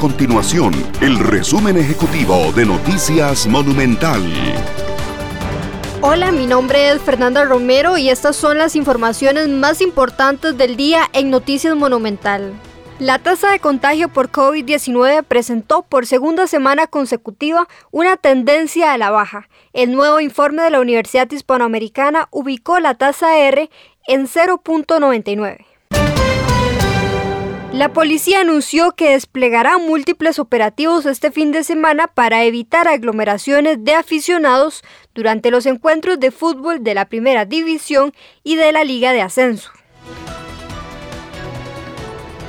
continuación el resumen ejecutivo de Noticias Monumental. Hola, mi nombre es Fernanda Romero y estas son las informaciones más importantes del día en Noticias Monumental. La tasa de contagio por COVID-19 presentó por segunda semana consecutiva una tendencia a la baja. El nuevo informe de la Universidad Hispanoamericana ubicó la tasa R en 0.99. La policía anunció que desplegará múltiples operativos este fin de semana para evitar aglomeraciones de aficionados durante los encuentros de fútbol de la Primera División y de la Liga de Ascenso.